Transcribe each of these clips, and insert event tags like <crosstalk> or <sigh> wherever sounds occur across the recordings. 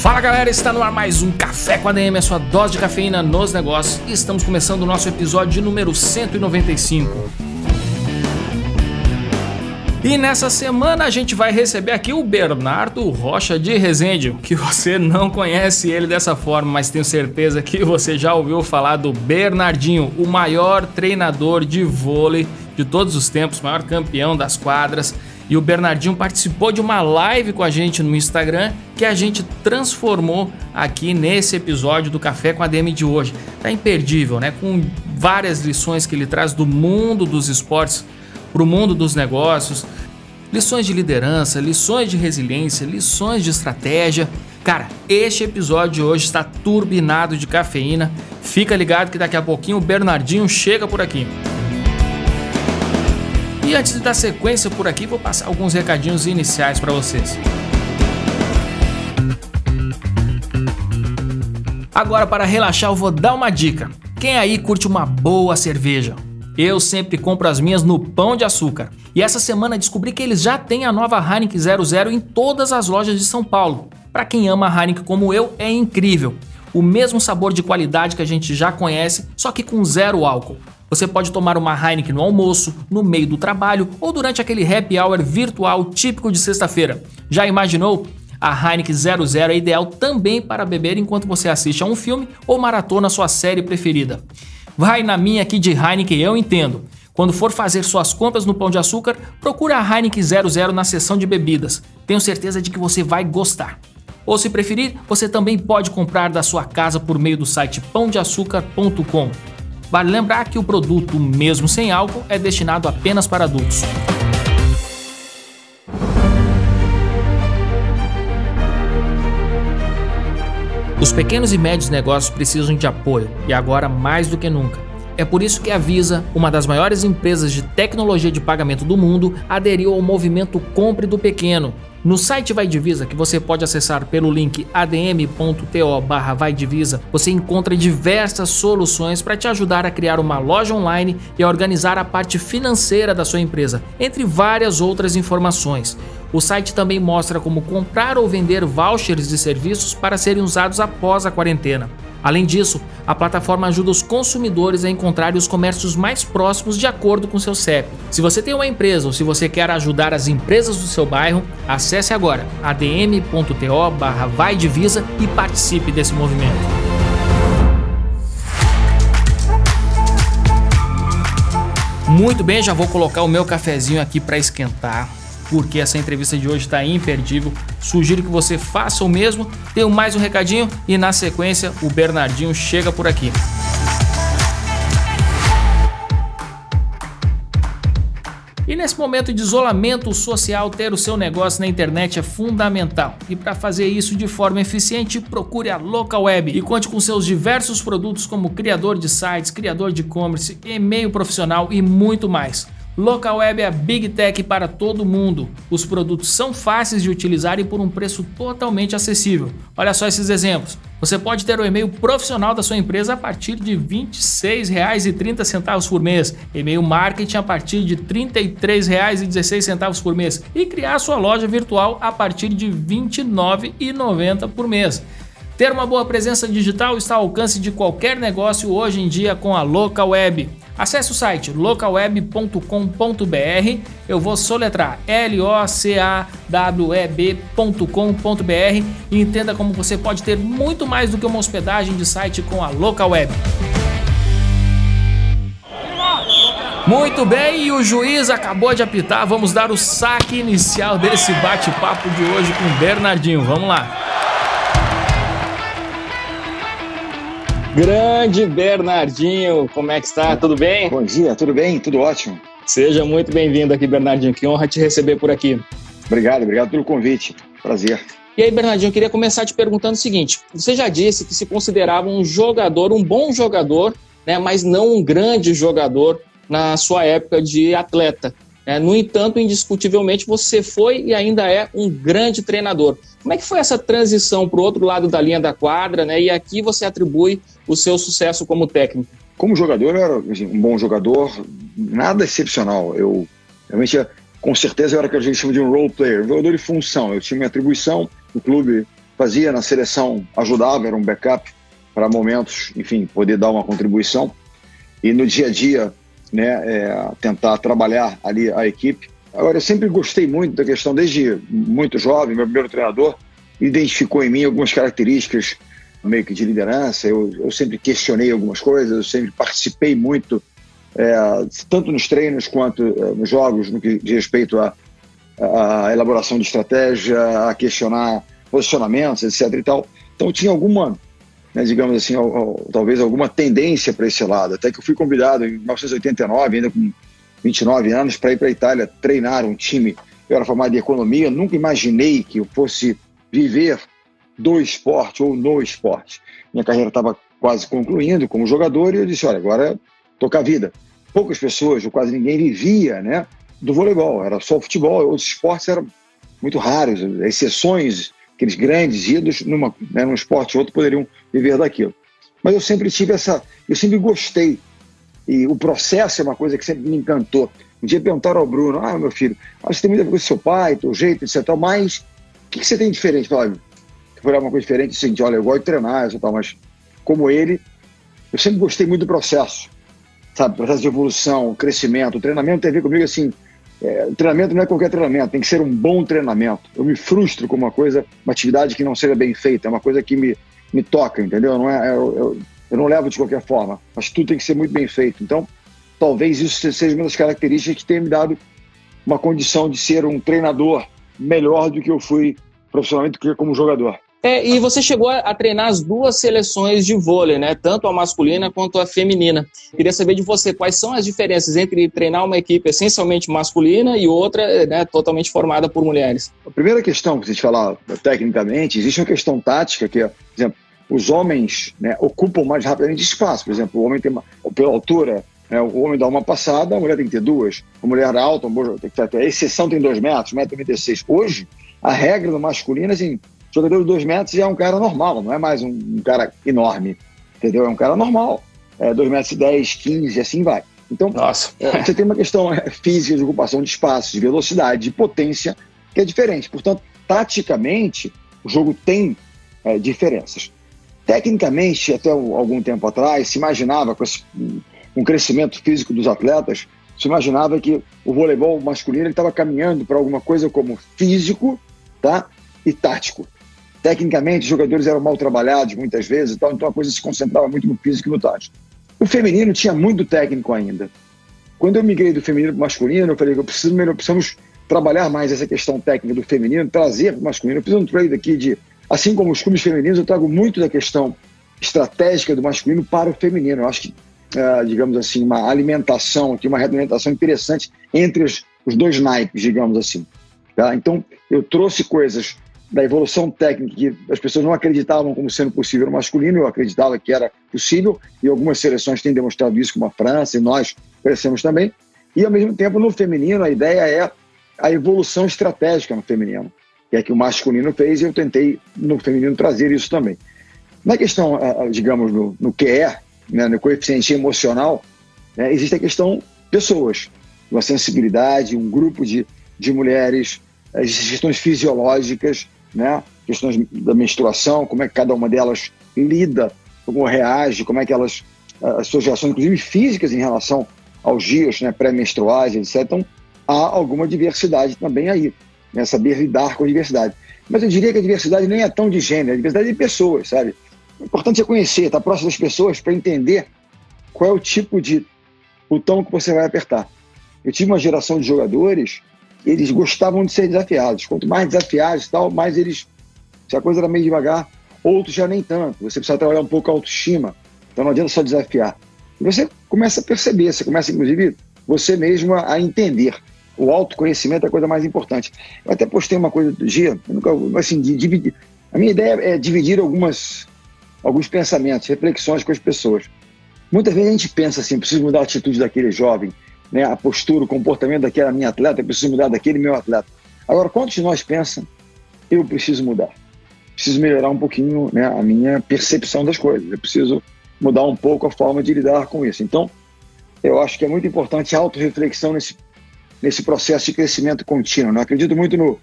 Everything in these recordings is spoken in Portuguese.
Fala galera, está no ar mais um Café com ADM, a sua dose de cafeína nos negócios. E estamos começando o nosso episódio número 195. E nessa semana a gente vai receber aqui o Bernardo Rocha de Resende, que você não conhece ele dessa forma, mas tenho certeza que você já ouviu falar do Bernardinho, o maior treinador de vôlei de todos os tempos, maior campeão das quadras. E o Bernardinho participou de uma live com a gente no Instagram que a gente transformou aqui nesse episódio do Café com a DM de hoje. Tá imperdível, né? Com várias lições que ele traz do mundo dos esportes para o mundo dos negócios, lições de liderança, lições de resiliência, lições de estratégia. Cara, este episódio de hoje está turbinado de cafeína. Fica ligado que daqui a pouquinho o Bernardinho chega por aqui. E antes de dar sequência por aqui, vou passar alguns recadinhos iniciais para vocês. Agora, para relaxar, eu vou dar uma dica. Quem aí curte uma boa cerveja? Eu sempre compro as minhas no Pão de Açúcar. E essa semana descobri que eles já têm a nova Heineken 00 em todas as lojas de São Paulo. Para quem ama a Heineken como eu, é incrível. O mesmo sabor de qualidade que a gente já conhece, só que com zero álcool. Você pode tomar uma Heineken no almoço, no meio do trabalho ou durante aquele happy hour virtual típico de sexta-feira. Já imaginou? A Heineken 00 é ideal também para beber enquanto você assiste a um filme ou maratona sua série preferida. Vai na minha aqui de Heineken, eu entendo. Quando for fazer suas compras no Pão de Açúcar, procure a Heineken 00 na seção de bebidas. Tenho certeza de que você vai gostar. Ou se preferir, você também pode comprar da sua casa por meio do site pãodeaçucar.com. Vale lembrar que o produto, mesmo sem álcool, é destinado apenas para adultos. Os pequenos e médios negócios precisam de apoio e agora mais do que nunca. É por isso que a Visa, uma das maiores empresas de tecnologia de pagamento do mundo, aderiu ao movimento Compre do Pequeno. No site Vai Divisa, que você pode acessar pelo link adm.to barra você encontra diversas soluções para te ajudar a criar uma loja online e a organizar a parte financeira da sua empresa, entre várias outras informações. O site também mostra como comprar ou vender vouchers de serviços para serem usados após a quarentena. Além disso, a plataforma ajuda os consumidores a encontrar os comércios mais próximos de acordo com seu CEP. Se você tem uma empresa ou se você quer ajudar as empresas do seu bairro, acesse agora adm.to barra e participe desse movimento. Muito bem, já vou colocar o meu cafezinho aqui para esquentar porque essa entrevista de hoje está imperdível. Sugiro que você faça o mesmo. Tenho mais um recadinho e na sequência o Bernardinho chega por aqui. E nesse momento de isolamento social, ter o seu negócio na internet é fundamental. E para fazer isso de forma eficiente, procure a Local Web e conte com seus diversos produtos como criador de sites, criador de e-commerce, e-mail profissional e muito mais. Local Web é a Big Tech para todo mundo. Os produtos são fáceis de utilizar e por um preço totalmente acessível. Olha só esses exemplos. Você pode ter o e-mail profissional da sua empresa a partir de R$ 26,30 por mês, e-mail marketing a partir de R$ 33,16 por mês e criar sua loja virtual a partir de R$ 29,90 por mês. Ter uma boa presença digital está ao alcance de qualquer negócio hoje em dia com a Local Web. Acesse o site localweb.com.br. Eu vou soletrar L-O-C-A-W-E-B.com.br e entenda como você pode ter muito mais do que uma hospedagem de site com a Local Web. Muito bem, e o juiz acabou de apitar. Vamos dar o saque inicial desse bate-papo de hoje com o Bernardinho. Vamos lá. Grande Bernardinho, como é que está? Tudo bem? Bom dia, tudo bem? Tudo ótimo. Seja muito bem-vindo aqui, Bernardinho. Que honra te receber por aqui. Obrigado, obrigado pelo convite. Prazer. E aí, Bernardinho, eu queria começar te perguntando o seguinte: você já disse que se considerava um jogador, um bom jogador, né, mas não um grande jogador na sua época de atleta. É, no entanto, indiscutivelmente, você foi e ainda é um grande treinador. Como é que foi essa transição para o outro lado da linha da quadra, né? E aqui você atribui o seu sucesso como técnico. Como jogador, eu era assim, um bom jogador, nada excepcional. Eu realmente, com certeza, eu era o que a gente chama de um role player, um jogador de função. Eu tinha minha atribuição, o clube fazia na seleção, ajudava, era um backup para momentos, enfim, poder dar uma contribuição. E no dia a dia, né, é, tentar trabalhar ali a equipe. Agora, eu sempre gostei muito da questão, desde muito jovem, meu primeiro treinador identificou em mim algumas características meio que de liderança. Eu, eu sempre questionei algumas coisas, eu sempre participei muito, é, tanto nos treinos quanto é, nos jogos, no que diz respeito à, elaboração de estratégia, a questionar posicionamentos, etc. E tal. Então, tinha alguma né, digamos assim, ao, ao, talvez alguma tendência para esse lado. Até que eu fui convidado em 1989, ainda com 29 anos, para ir para a Itália treinar um time. Eu era formado em economia, nunca imaginei que eu fosse viver do esporte ou no esporte. Minha carreira estava quase concluindo como jogador e eu disse: olha, agora toca a vida. Poucas pessoas, ou quase ninguém, vivia né, do voleibol, era só o futebol, outros esportes eram muito raros, exceções aqueles grandes ídolos numa, né, num esporte ou outro poderiam viver daquilo. Mas eu sempre tive essa, eu sempre gostei e o processo é uma coisa que sempre me encantou. Um dia perguntaram ao Bruno, ah, meu filho, ah, você tem muita coisa com seu pai, teu jeito, etc. Mas o que, que você tem de diferente? Falei, uma coisa diferente, assim, olha, eu gosto de treinar, etc. Mas como ele, eu sempre gostei muito do processo, sabe? Processo de evolução, crescimento. O treinamento tem a ver comigo, assim, é, treinamento não é qualquer treinamento, tem que ser um bom treinamento. Eu me frustro com uma coisa, uma atividade que não seja bem feita, é uma coisa que me, me toca, entendeu? Não é, eu, eu, eu não levo de qualquer forma, mas tudo tem que ser muito bem feito. Então, talvez isso seja uma das características que tenha me dado uma condição de ser um treinador melhor do que eu fui profissionalmente do que como jogador. É, e você chegou a, treinar as duas seleções de vôlei, né? Tanto a masculina quanto a feminina. Queria saber de você quais são as diferenças entre treinar uma equipe essencialmente masculina e outra né, totalmente formada por mulheres. A primeira questão, que a gente falar tecnicamente, existe uma questão tática que é, por exemplo, os homens né, ocupam mais rapidamente espaço. Por exemplo, o homem tem uma, pela altura, né, o homem dá uma passada, a mulher tem que ter duas. A mulher alta, que ter, a exceção tem dois metros, 1,96m. Hoje, a regra do masculino é assim, jogador de dois metros é um cara normal, não é mais um, um cara enorme, entendeu? É um cara normal, é, dois metros e dez, quinze, assim vai. Então, é, você tem uma questão é, física de ocupação de espaço, de velocidade, de potência, que é diferente. Portanto, taticamente, o jogo tem é, diferenças. Tecnicamente, até algum tempo atrás, se imaginava, com esse, um crescimento físico dos atletas, se imaginava que o voleibol masculino estava caminhando para alguma coisa como físico tá? e tático. Tecnicamente, os jogadores eram mal trabalhados muitas vezes, então a coisa se concentrava muito no físico e no tático. O feminino tinha muito técnico ainda. Quando eu migrei do feminino para o masculino, eu falei que eu preciso melhor, precisamos trabalhar mais essa questão técnica do feminino, trazer para o masculino. Eu fiz um trade aqui de, assim como os clubes femininos, eu trago muito da questão estratégica do masculino para o feminino. Eu acho que, uh, digamos assim, uma alimentação, uma retroalimentação interessante entre os, os dois naipes, digamos assim. Tá? Então, eu trouxe coisas da evolução técnica que as pessoas não acreditavam como sendo possível no masculino, eu acreditava que era possível, e algumas seleções têm demonstrado isso, como a França, e nós crescemos também. E, ao mesmo tempo, no feminino, a ideia é a evolução estratégica no feminino, que é que o masculino fez, e eu tentei, no feminino, trazer isso também. Na questão, digamos, no, no QE, né, no coeficiente emocional, né, existe a questão pessoas, uma sensibilidade, um grupo de, de mulheres, as questões fisiológicas, né? questões da menstruação, como é que cada uma delas lida, como reage, como é que elas, as suas reações, inclusive físicas, em relação aos dias né, pré-menstruais, etc. Então, há alguma diversidade também aí, né? saber lidar com a diversidade. Mas eu diria que a diversidade nem é tão de gênero, a diversidade é de pessoas, sabe? O importante é conhecer, estar próximo das pessoas para entender qual é o tipo de botão que você vai apertar. Eu tive uma geração de jogadores eles gostavam de ser desafiados. Quanto mais desafiados tal, mais eles. Se a coisa era meio devagar, outros já nem tanto. Você precisa trabalhar um pouco a autoestima. Então não adianta só desafiar. E você começa a perceber, você começa, inclusive, você mesmo a entender. O autoconhecimento é a coisa mais importante. Eu até postei uma coisa do dia, nunca, assim, dividir. A minha ideia é dividir algumas, alguns pensamentos, reflexões com as pessoas. Muitas vezes a gente pensa assim, preciso mudar a atitude daquele jovem, né, a postura, o comportamento daquela minha atleta, eu preciso mudar daquele meu atleta. Agora, quantos de nós pensam, eu preciso mudar? Preciso melhorar um pouquinho né, a minha percepção das coisas, eu preciso mudar um pouco a forma de lidar com isso. Então, eu acho que é muito importante a autorreflexão nesse, nesse processo de crescimento contínuo. Né? acredito muito no,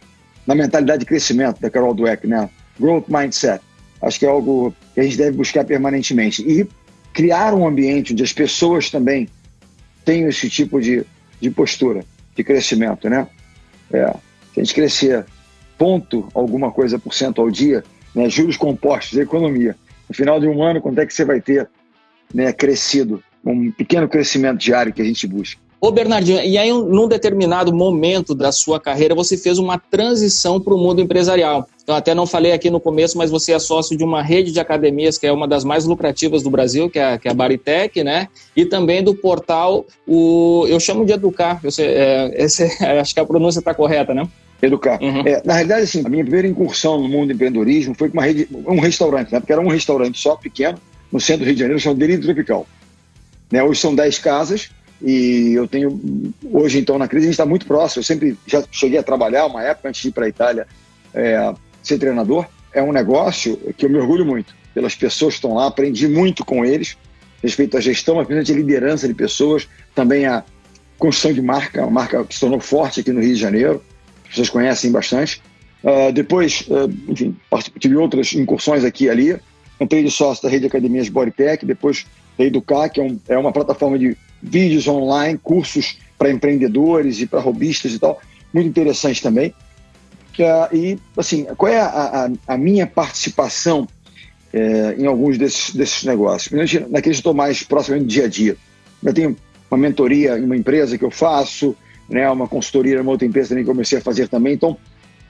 na mentalidade de crescimento da Carol Dweck, né? Growth Mindset. Acho que é algo que a gente deve buscar permanentemente. E criar um ambiente onde as pessoas também tenham esse tipo de, de postura, de crescimento, né? É, se a gente crescer ponto alguma coisa por cento ao dia, né, juros compostos, economia, no final de um ano, quanto é que você vai ter né, crescido? Um pequeno crescimento diário que a gente busca. Ô Bernardinho, e aí num determinado momento da sua carreira você fez uma transição para o mundo empresarial. Então até não falei aqui no começo, mas você é sócio de uma rede de academias que é uma das mais lucrativas do Brasil, que é, que é a Baritec, né? E também do portal, o, eu chamo de Educar, eu sei, é, esse, <laughs> acho que a pronúncia está correta, né? Educar. Uhum. É, na realidade, assim, a minha primeira incursão no mundo do empreendedorismo foi com uma rede, um restaurante, né? Porque era um restaurante só pequeno, no centro do Rio de Janeiro, chamado Delírio Tropical. Né? Hoje são 10 casas, e eu tenho, hoje então na crise, a gente está muito próximo. Eu sempre já cheguei a trabalhar uma época antes de ir para a Itália é, ser treinador. É um negócio que eu me orgulho muito pelas pessoas que estão lá, aprendi muito com eles, respeito à gestão, mas principalmente liderança de pessoas, também a construção de marca, uma marca que se tornou forte aqui no Rio de Janeiro, pessoas conhecem bastante. Uh, depois, uh, enfim, tive outras incursões aqui e ali. Entrei de sócio da rede de academias Bodytech, depois da Educar, que é, um, é uma plataforma de vídeos online, cursos para empreendedores e para robistas e tal, muito interessante também. E, assim, qual é a, a, a minha participação é, em alguns desses, desses negócios? Naqueles que estou mais próximo do dia a dia. Eu tenho uma mentoria em uma empresa que eu faço, né, uma consultoria em uma outra empresa também que eu comecei a fazer também. Então,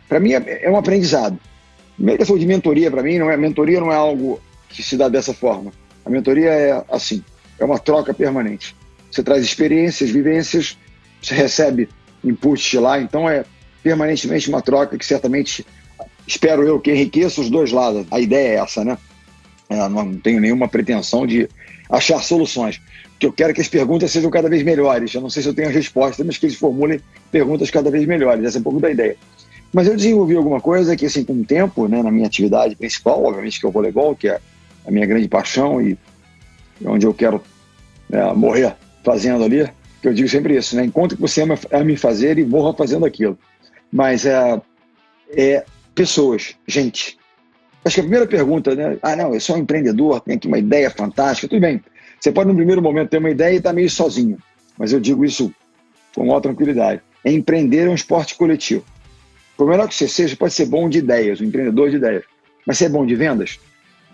para mim é, é, um aprendizado. Primeiro questão de mentoria para mim não é mentoria não é algo que se dá dessa forma. A mentoria é assim, é uma troca permanente. Você traz experiências, vivências, você recebe inputs de lá, então é permanentemente uma troca que certamente espero eu que enriqueça os dois lados. A ideia é essa, né? É, não tenho nenhuma pretensão de achar soluções. O que eu quero é que as perguntas sejam cada vez melhores. Eu não sei se eu tenho a resposta, mas que eles formulem perguntas cada vez melhores. Essa é um pouco da ideia. Mas eu desenvolvi alguma coisa que, assim, com o tempo, né, na minha atividade principal, obviamente, que é o voleibol, que é a minha grande paixão e onde eu quero né, morrer fazendo ali, que eu digo sempre isso, né? Enquanto que você ama, ama fazer e morra fazendo aquilo. Mas é, é pessoas, gente. Acho que a primeira pergunta, né? Ah, não, eu sou um empreendedor, tenho aqui uma ideia fantástica. Tudo bem. Você pode, no primeiro momento, ter uma ideia e estar tá meio sozinho. Mas eu digo isso com maior tranquilidade. É empreender é um esporte coletivo. Por melhor que você seja, pode ser bom de ideias, um empreendedor de ideias. Mas você é bom de vendas?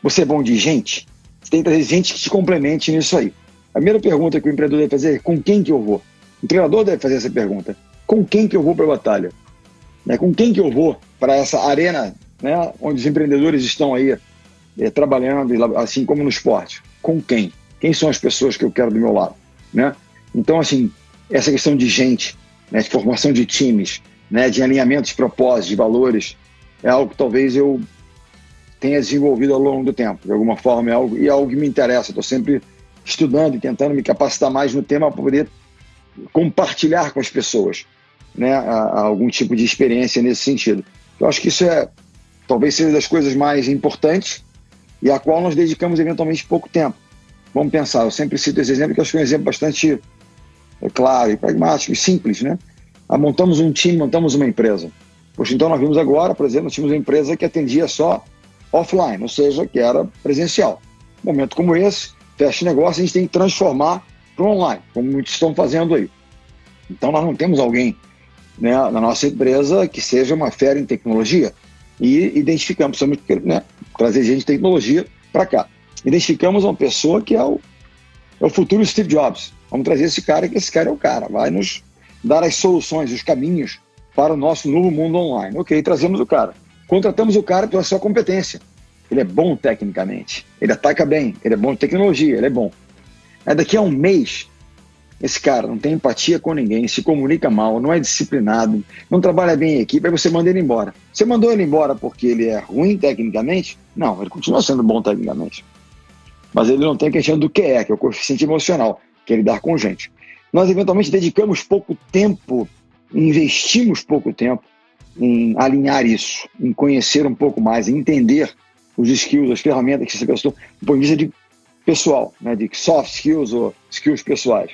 Você é bom de gente? Você tem que trazer gente que te complemente nisso aí. A primeira pergunta que o empreendedor deve fazer é com quem que eu vou? O treinador deve fazer essa pergunta. Com quem que eu vou para a batalha? Né? Com quem que eu vou para essa arena né, onde os empreendedores estão aí é, trabalhando, assim como no esporte? Com quem? Quem são as pessoas que eu quero do meu lado? Né? Então, assim, essa questão de gente, né, de formação de times, né, de alinhamento de propósitos, de valores, é algo que talvez eu tenha desenvolvido ao longo do tempo. De alguma forma, é algo, e é algo que me interessa. Estou sempre estudando e tentando me capacitar mais no tema para poder compartilhar com as pessoas né, a, a algum tipo de experiência nesse sentido. Eu acho que isso é talvez seja das coisas mais importantes e a qual nós dedicamos eventualmente pouco tempo. Vamos pensar, eu sempre cito esse exemplo que acho que é um exemplo bastante é, claro e pragmático e simples, né? Ah, montamos um time, montamos uma empresa. Poxa, então nós vimos agora, por exemplo, nós tínhamos uma empresa que atendia só offline, ou seja, que era presencial. momento como esse, fecha negócio, a gente tem que transformar para online, como muitos estão fazendo aí. Então, nós não temos alguém né, na nossa empresa que seja uma fera em tecnologia e identificamos, precisamos né, trazer gente de tecnologia para cá. Identificamos uma pessoa que é o, é o futuro Steve Jobs. Vamos trazer esse cara, que esse cara é o cara, vai nos dar as soluções, os caminhos para o nosso novo mundo online. Ok, trazemos o cara. Contratamos o cara pela sua competência. Ele é bom tecnicamente, ele ataca bem, ele é bom de tecnologia, ele é bom. Aí daqui a um mês, esse cara não tem empatia com ninguém, se comunica mal, não é disciplinado, não trabalha bem em equipe, aí você manda ele embora. Você mandou ele embora porque ele é ruim tecnicamente? Não, ele continua sendo bom tecnicamente. Mas ele não tem questão do que é, que é o coeficiente emocional, que é lidar com gente. nós eventualmente dedicamos pouco tempo, investimos pouco tempo em alinhar isso, em conhecer um pouco mais, em entender os skills, as ferramentas que essa pessoa, do ponto de vista de pessoal, né, de soft skills ou skills pessoais.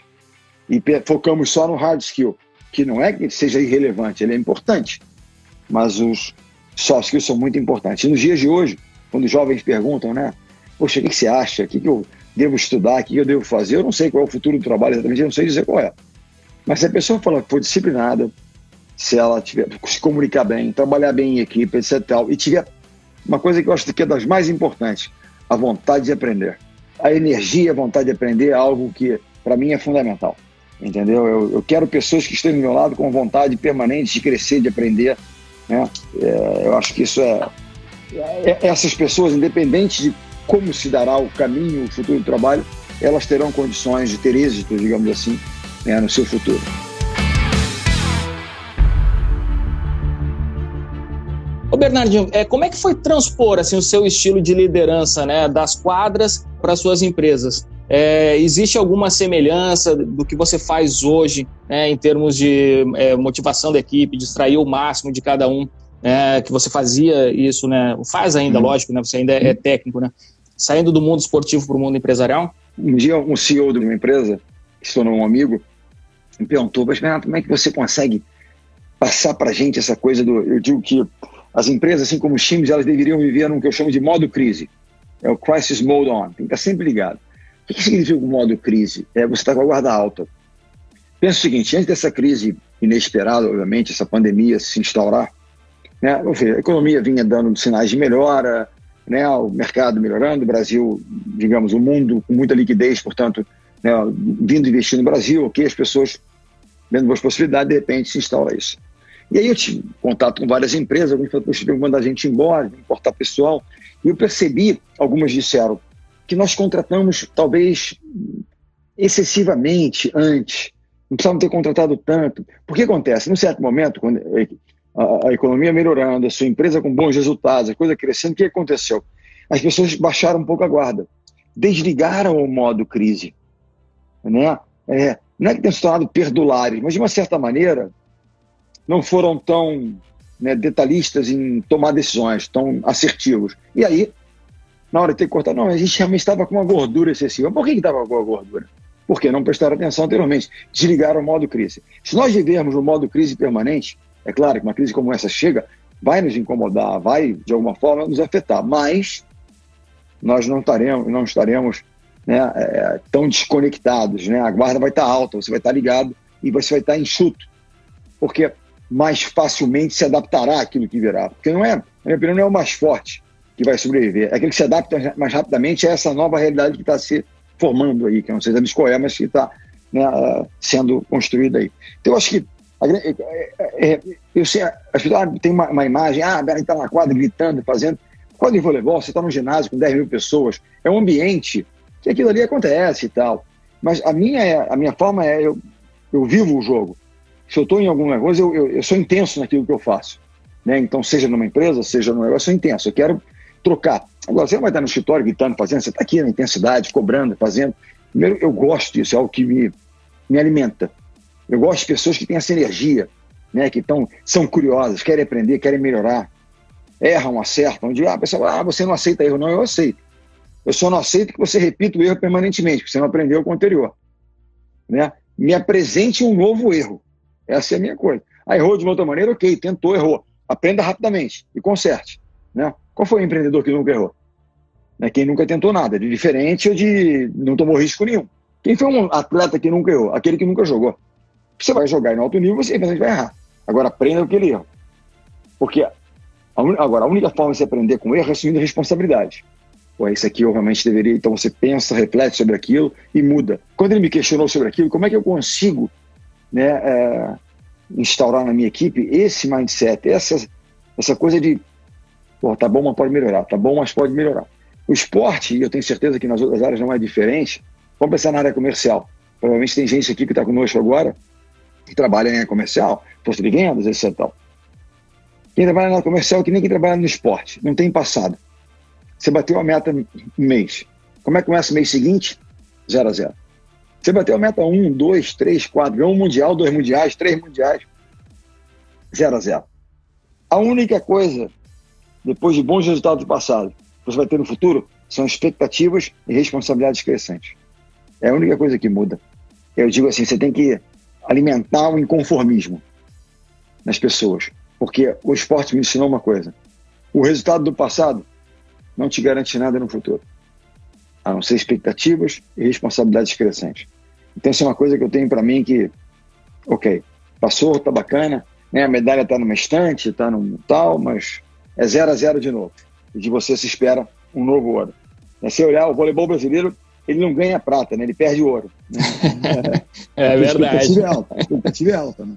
E focamos só no hard skill, que não é que seja irrelevante, ele é importante, mas os soft skills são muito importantes. E nos dias de hoje, quando os jovens perguntam, né, poxa, o que, você acha? O que, eu devo estudar? O que eu devo fazer? Eu não sei qual é o futuro do trabalho exatamente, eu não sei dizer qual é. Mas se a pessoa fala que for disciplinada, se ela tiver, se comunicar bem, trabalhar bem em equipe, etc. Tal, e tiver uma coisa que eu acho que é das mais importantes, a vontade de aprender. A energia, a vontade de aprender é algo que, para mim, é fundamental. Entendeu? Eu, eu, quero pessoas que estejam do meu lado com vontade permanente de crescer, de aprender. Né? É, eu acho que isso é, é. Essas pessoas, independente de como se dará o caminho, o futuro do trabalho, elas terão condições de ter êxito, digamos assim, né, no seu futuro. Bernardinho, é, como é que foi transpor assim, o seu estilo de liderança né, das quadras para suas empresas? É, existe alguma semelhança do que você faz hoje né, em termos de é, motivação da equipe, de extrair o máximo de cada um, né, que você fazia isso, né, faz ainda, uhum. lógico, né, você ainda é, é técnico, né, saindo do mundo esportivo para o mundo empresarial? Um dia um CEO de uma empresa, que se tornou um amigo, me perguntou, mas Renato, como é que você consegue passar para a gente essa coisa do... Eu digo que as empresas, assim como os times, elas deveriam viver num que eu chamo de modo crise. É o crisis mode on. Tem que estar sempre ligado. O que significa o modo crise? É você estar com a guarda alta. Pensa o seguinte, antes dessa crise inesperada, obviamente, essa pandemia se instaurar, né, a economia vinha dando sinais de melhora, né, o mercado melhorando, o Brasil, digamos, o mundo com muita liquidez, portanto, né, vindo investir no Brasil, ok, as pessoas vendo boas possibilidades, de repente se instaura isso. E aí eu tive contato com várias empresas, alguns falaram, poxa, vamos mandar a gente embora, importar pessoal. E eu percebi, algumas disseram, que nós contratamos talvez excessivamente antes, não precisávamos ter contratado tanto. Por que acontece? Num certo momento, quando a, a economia melhorando, a sua empresa com bons resultados, a coisa crescendo, o que aconteceu? As pessoas baixaram um pouco a guarda, desligaram o modo crise. Né? É, não é que tenham se tornado perdulares, mas de uma certa maneira não foram tão né, detalhistas em tomar decisões, tão assertivos. E aí, na hora de ter que cortar, não, a gente realmente estava com uma gordura excessiva. Por que estava com a gordura? Porque não prestaram atenção anteriormente, desligaram o modo crise. Se nós vivermos o modo crise permanente, é claro que uma crise como essa chega, vai nos incomodar, vai de alguma forma nos afetar, mas nós não estaremos, não estaremos né, é, tão desconectados, né? A guarda vai estar alta, você vai estar ligado e você vai estar enxuto, porque mais facilmente se adaptará àquilo que virá. Porque não é, na minha opinião, não é o mais forte que vai sobreviver. É aquele que se adapta mais rapidamente a essa nova realidade que está se formando aí, que não sei se qual é, mas que está né, sendo construída aí. Então, eu acho que é, é, é, eu sei, acho que ah, tem uma, uma, imagem, ah, a está na quadra gritando, fazendo. Quadro de voleibol, você está num ginásio com 10 mil pessoas, é um ambiente que aquilo ali acontece e tal. Mas a minha, a minha forma é, eu, eu vivo o jogo se eu estou em alguma coisa, eu, eu, eu, sou intenso naquilo que eu faço. Né? Então, seja numa empresa, seja no negócio, eu sou intenso. Eu quero trocar. Agora, você não vai estar no escritório gritando, fazendo, você está aqui na intensidade, cobrando, fazendo. Primeiro, eu gosto disso, é algo que me, me alimenta. Eu gosto de pessoas que têm essa energia, né? que tão, são curiosas, querem aprender, querem melhorar, erram, acertam. De, ah, pessoal, ah, você não aceita erro. Não, eu aceito. Eu só não aceito que você repita o erro permanentemente, porque você não aprendeu com o anterior. Né? Me apresente um novo erro. Essa é a minha coisa. Ah, errou de uma outra maneira, ok, tentou, errou. Aprenda rapidamente e conserte. Né? Qual foi o empreendedor que nunca errou? Né? Quem nunca tentou nada, de diferente ou de não tomou risco nenhum. Quem foi um atleta que nunca errou? Aquele que nunca jogou. Você vai jogar em alto nível, você vai errar. Agora aprenda o que ele erra. Porque a un... agora a única forma de se aprender com erro é assumindo responsabilidade. Pô, isso aqui eu realmente deveria. Então você pensa, reflete sobre aquilo e muda. Quando ele me questionou sobre aquilo, como é que eu consigo né, é, instaurar na minha equipe esse mindset, essa, essa coisa de, pô, tá bom, mas pode melhorar, tá bom, mas pode melhorar. O esporte, e eu tenho certeza que nas outras áreas não é diferente, vamos pensar na área comercial. Provavelmente tem gente aqui que está conosco agora que trabalha em área comercial, força de vendas, etc. Quem trabalha na área comercial é que nem quem trabalha no esporte, não tem passado. Você bateu a meta no mês. Como é que começa o mês seguinte? Zero a zero. Você bateu a meta 1, 2, 3, 4, ganhou um mundial, dois mundiais, três mundiais. 0 a 0. A única coisa, depois de bons resultados do passado, que você vai ter no futuro, são expectativas e responsabilidades crescentes. É a única coisa que muda. Eu digo assim, você tem que alimentar o inconformismo nas pessoas. Porque o esporte me ensinou uma coisa. O resultado do passado não te garante nada no futuro. A não ser expectativas e responsabilidades crescentes. Então, isso é uma coisa que eu tenho para mim que, ok, passou, tá bacana, né? a medalha tá numa estante, tá num tal, mas é zero a zero de novo. E de você se espera um novo ouro. É, se olhar o voleibol brasileiro, ele não ganha prata, né? ele perde ouro. Né? <laughs> é, verdade. A expectativa é alta. A expectativa é alta né?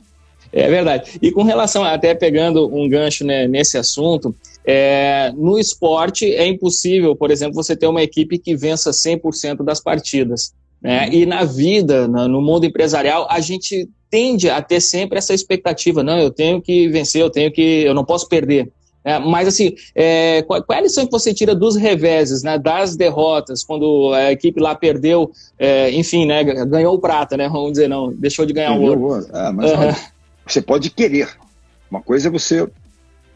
É verdade. E com relação, até pegando um gancho né, nesse assunto, é, no esporte é impossível, por exemplo, você ter uma equipe que vença 100% das partidas. Né? Uhum. E na vida, no mundo empresarial, a gente tende a ter sempre essa expectativa, não, eu tenho que vencer, eu tenho que, eu não posso perder. É, mas assim, é, qual, qual, é a lição que você tira dos reveses, né, das derrotas, quando a equipe lá perdeu, é, enfim, né, ganhou o prata, né, vamos dizer, não, deixou de ganhar o ouro. É, mas uhum. você pode querer. Uma coisa é você,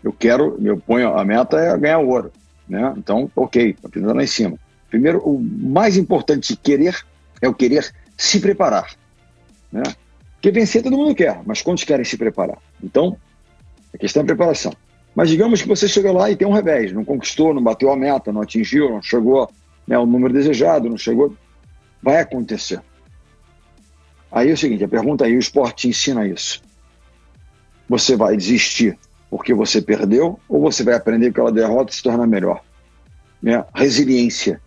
eu quero, eu ponho a meta é ganhar o ouro, né? Então, ok, tá lá em cima. Primeiro, o mais importante de querer é o querer se preparar, né? Porque vencer todo mundo quer, mas quantos querem se preparar? Então, a questão é preparação. Mas digamos que você chegou lá e tem um revés, não conquistou, não bateu a meta, não atingiu, não chegou né, ao número desejado, não chegou. Vai acontecer. Aí é o seguinte, a pergunta aí, o esporte ensina isso. Você vai desistir porque você perdeu ou você vai aprender com aquela derrota e se tornar melhor? Né? Resiliência.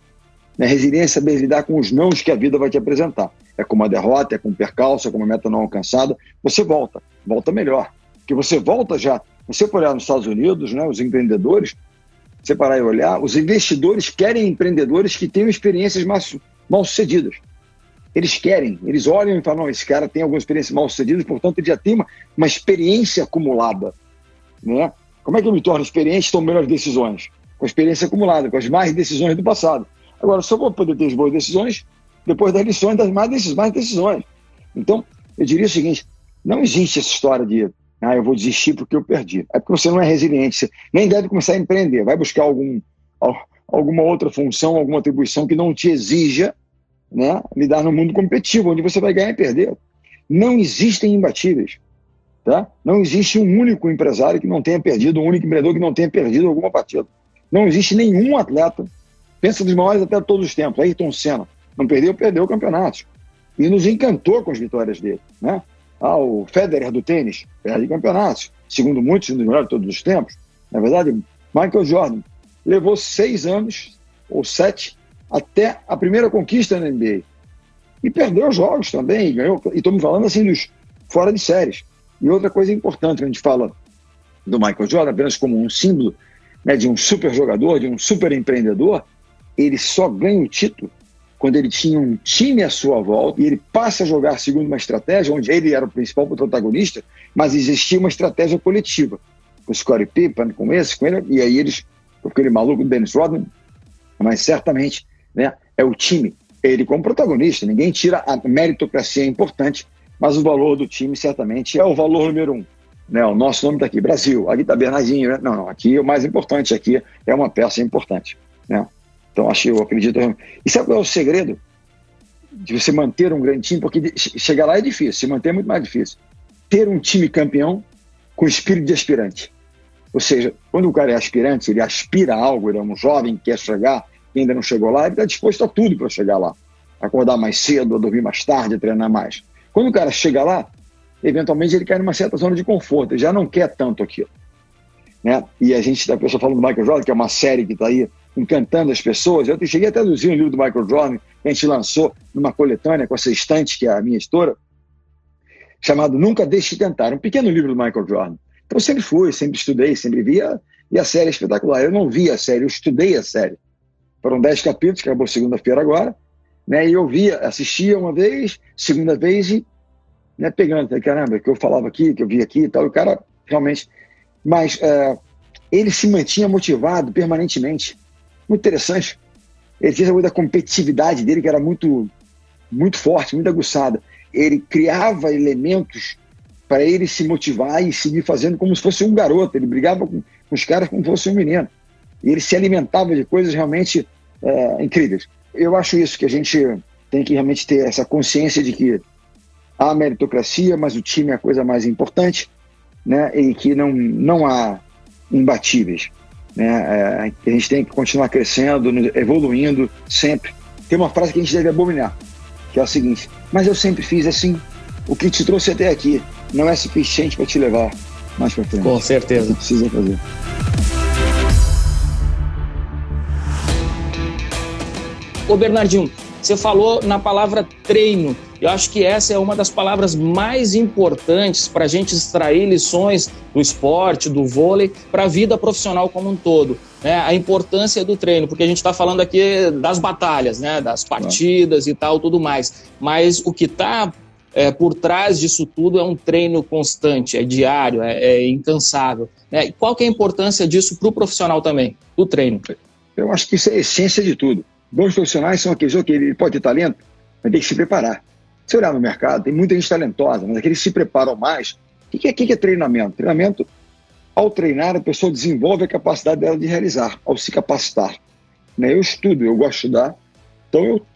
Né? Resiliência é saber lidar com os nãos que a vida vai te apresentar. É com uma derrota, é com um percalço, é com uma meta não alcançada. Você volta, volta melhor. Porque você volta já. Você for olhar nos Estados Unidos, né, os empreendedores, você parar e olhar, os investidores querem empreendedores que tenham experiências mal sucedidas. Eles querem, eles olham e falam: esse cara tem alguma experiência mal sucedida, portanto ele já tem uma, uma experiência acumulada. Né? Como é que eu me torno experiente tomo melhores decisões? Com a experiência acumulada, com as mais decisões do passado. Agora, só vou poder ter as boas decisões depois das lições das mais decisões. Mais decisões. Então, eu diria o seguinte: não existe essa história de ah, eu vou desistir porque eu perdi. É porque você não é resiliente. Você nem deve começar a empreender. Vai buscar algum, alguma outra função, alguma atribuição que não te exija né, lidar no mundo competitivo, onde você vai ganhar e perder. Não existem imbatíveis. Tá? Não existe um único empresário que não tenha perdido, um único empreendedor que não tenha perdido alguma partida. Não existe nenhum atleta, pensa nos maiores até todos os tempos, Ayrton Senna, não perdeu, perdeu o campeonato. E nos encantou com as vitórias dele. Né? Ah, o Federer do tênis perde campeonatos, segundo muitos, um dos melhores de todos os tempos. Na verdade, Michael Jordan levou seis anos ou sete até a primeira conquista na NBA. E perdeu jogos também, ganhou. E me falando assim dos fora de séries. E outra coisa importante, a gente fala do Michael Jordan apenas como um símbolo né, de um super jogador, de um super empreendedor, ele só ganha o título quando ele tinha um time à sua volta e ele passa a jogar segundo uma estratégia onde ele era o principal protagonista, mas existia uma estratégia coletiva. Com o Scottie Pippen, com esse, com ele, e aí eles, com aquele maluco Dennis Rodman, mas certamente né, é o time, ele como protagonista, ninguém tira a meritocracia é importante, mas o valor do time certamente é o valor número um. Né? O nosso nome está aqui, Brasil. Aqui está Bernardinho. Né? Não, não, aqui o mais importante aqui é uma peça importante. Né? Então, acho, eu acredito. E sabe qual é o segredo de você manter um grande time? Porque chegar lá é difícil, se manter é muito mais difícil. Ter um time campeão com espírito de aspirante. Ou seja, quando o cara é aspirante, ele aspira a algo, ele é um jovem que quer chegar, que ainda não chegou lá, ele está disposto a tudo para chegar lá. Acordar mais cedo, dormir mais tarde, treinar mais. Quando o cara chega lá, eventualmente ele cai numa certa zona de conforto, ele já não quer tanto aquilo. Né? E a gente, a pessoa falando do Michael Jordan, que é uma série que está aí encantando as pessoas. Eu cheguei até a traduzir um livro do Michael Jordan, que a gente lançou numa coletânea com essa estante, que é a minha editora, chamado Nunca Deixe de Tentar, um pequeno livro do Michael Jordan. Então eu sempre fui, sempre estudei, sempre via, e a série é espetacular. Eu não vi a série, eu estudei a série. Foram dez capítulos, acabou segunda-feira agora, né? E eu via, assistia uma vez, segunda vez e né, pegando, caramba, que eu falava aqui, que eu via aqui e tal, e o cara realmente. Mas é, ele se mantinha motivado permanentemente. Muito interessante. Ele tinha a da competitividade dele, que era muito muito forte, muito aguçada. Ele criava elementos para ele se motivar e seguir fazendo como se fosse um garoto. Ele brigava com, com os caras como se fosse um menino. E ele se alimentava de coisas realmente é, incríveis. Eu acho isso, que a gente tem que realmente ter essa consciência de que há meritocracia, mas o time é a coisa mais importante, né? E que não, não há imbatíveis. Né? É, a gente tem que continuar crescendo, evoluindo sempre. Tem uma frase que a gente deve abominar, que é a seguinte: Mas eu sempre fiz assim. O que te trouxe até aqui não é suficiente para te levar mais para frente. Com certeza. Você precisa fazer. Ô Bernardinho, você falou na palavra treino. Eu acho que essa é uma das palavras mais importantes para a gente extrair lições do esporte, do vôlei, para a vida profissional como um todo. Né? A importância do treino, porque a gente está falando aqui das batalhas, né? das partidas e tal, tudo mais. Mas o que está é, por trás disso tudo é um treino constante, é diário, é, é incansável. Né? E qual que é a importância disso para o profissional também, do treino? Eu acho que isso é a essência de tudo. Bons profissionais são aqueles que ele pode ter talento, mas tem que se preparar. Se olhar no mercado, tem muita gente talentosa, mas aqueles que se preparam mais. O que é, que é treinamento? Treinamento, ao treinar, a pessoa desenvolve a capacidade dela de realizar, ao se capacitar. Né? Eu estudo, eu gosto de estudar, então eu,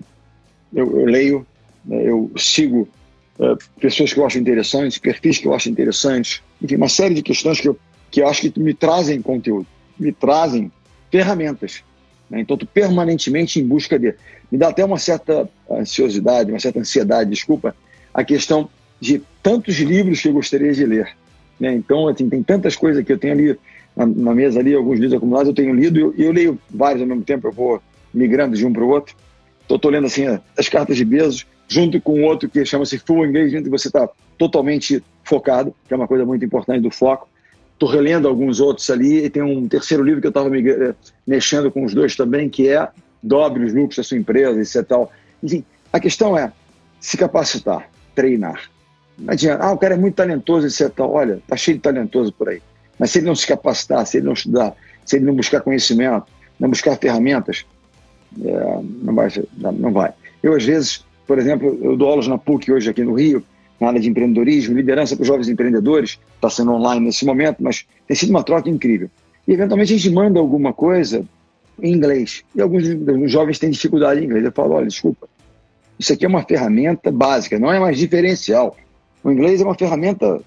eu, eu leio, né? eu sigo uh, pessoas que eu acho interessantes, perfis que eu acho interessantes, enfim, uma série de questões que eu, que eu acho que me trazem conteúdo, me trazem ferramentas. Né? Então, tu permanentemente em busca de. Me dá até uma certa ansiosidade, uma certa ansiedade, desculpa, a questão de tantos livros que eu gostaria de ler. Né? Então, assim, tem tantas coisas que eu tenho ali na, na mesa ali, alguns livros acumulados eu tenho lido e eu, eu, leio vários ao mesmo tempo, eu vou migrando de um para o outro. Estou lendo assim as cartas de Bezos, junto com outro que chama-se Full Engagement, e você está totalmente focado, que é uma coisa muito importante do foco. Estou relendo alguns outros ali, e tem um terceiro livro que eu estava eh, mexendo com os dois também, que é Dobre os lucros da sua empresa, etc. Tal. Enfim, a questão é se capacitar, treinar. Não adianta, ah, o cara é muito talentoso, etc. Tal. Olha, tá cheio de talentoso por aí. Mas se ele não se capacitar, se ele não estudar, se ele não buscar conhecimento, não buscar ferramentas, é, não, vai, não vai. Eu, às vezes, por exemplo, eu dou aulas na PUC hoje aqui no Rio, na área de empreendedorismo, liderança para jovens empreendedores, está sendo online nesse momento, mas tem sido uma troca incrível. E eventualmente a gente manda alguma coisa em inglês. E alguns, jovens têm dificuldade em inglês. Eu falo, olha, desculpa, isso aqui é uma ferramenta básica, não é mais diferencial. O inglês é uma ferramenta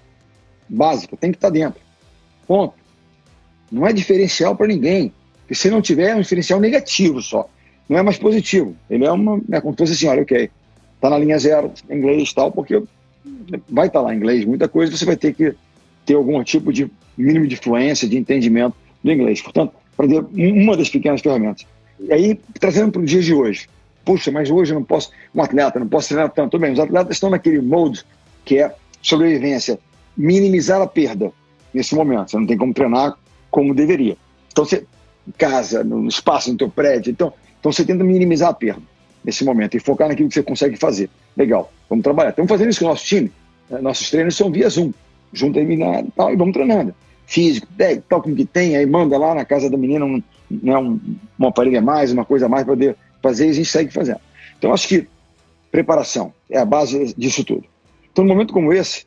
básica, tem que estar tá dentro. Ponto. Não é diferencial para ninguém. Porque se não tiver, é um diferencial negativo só. Não é mais positivo. Ele é uma. É como se fosse assim: olha, ok, está na linha zero, inglês e tal, porque vai estar lá em inglês, muita coisa você vai ter que ter algum tipo de mínimo de fluência, de entendimento do inglês. Portanto, aprender uma das pequenas ferramentas. E aí, trazendo para o dia de hoje, puxa, mas hoje eu não posso, um atleta, não posso treinar tanto. Bem, os atletas estão naquele mode que é sobrevivência, minimizar a perda nesse momento. Você não tem como treinar como deveria. Então, você, casa, no espaço, no teu prédio, então, então você tenta minimizar a perda nesse momento e focar naquilo que você consegue fazer. Legal, vamos trabalhar. Estamos fazendo isso com o nosso time. Né? Nossos treinos são via Zoom, junto a e tal, e vamos treinando. Físico, tal como que tem, aí manda lá na casa da menina um, né, um, um aparelho a mais, uma coisa a mais para poder fazer e a gente segue fazendo. Então, acho que preparação é a base disso tudo. Então, num momento como esse,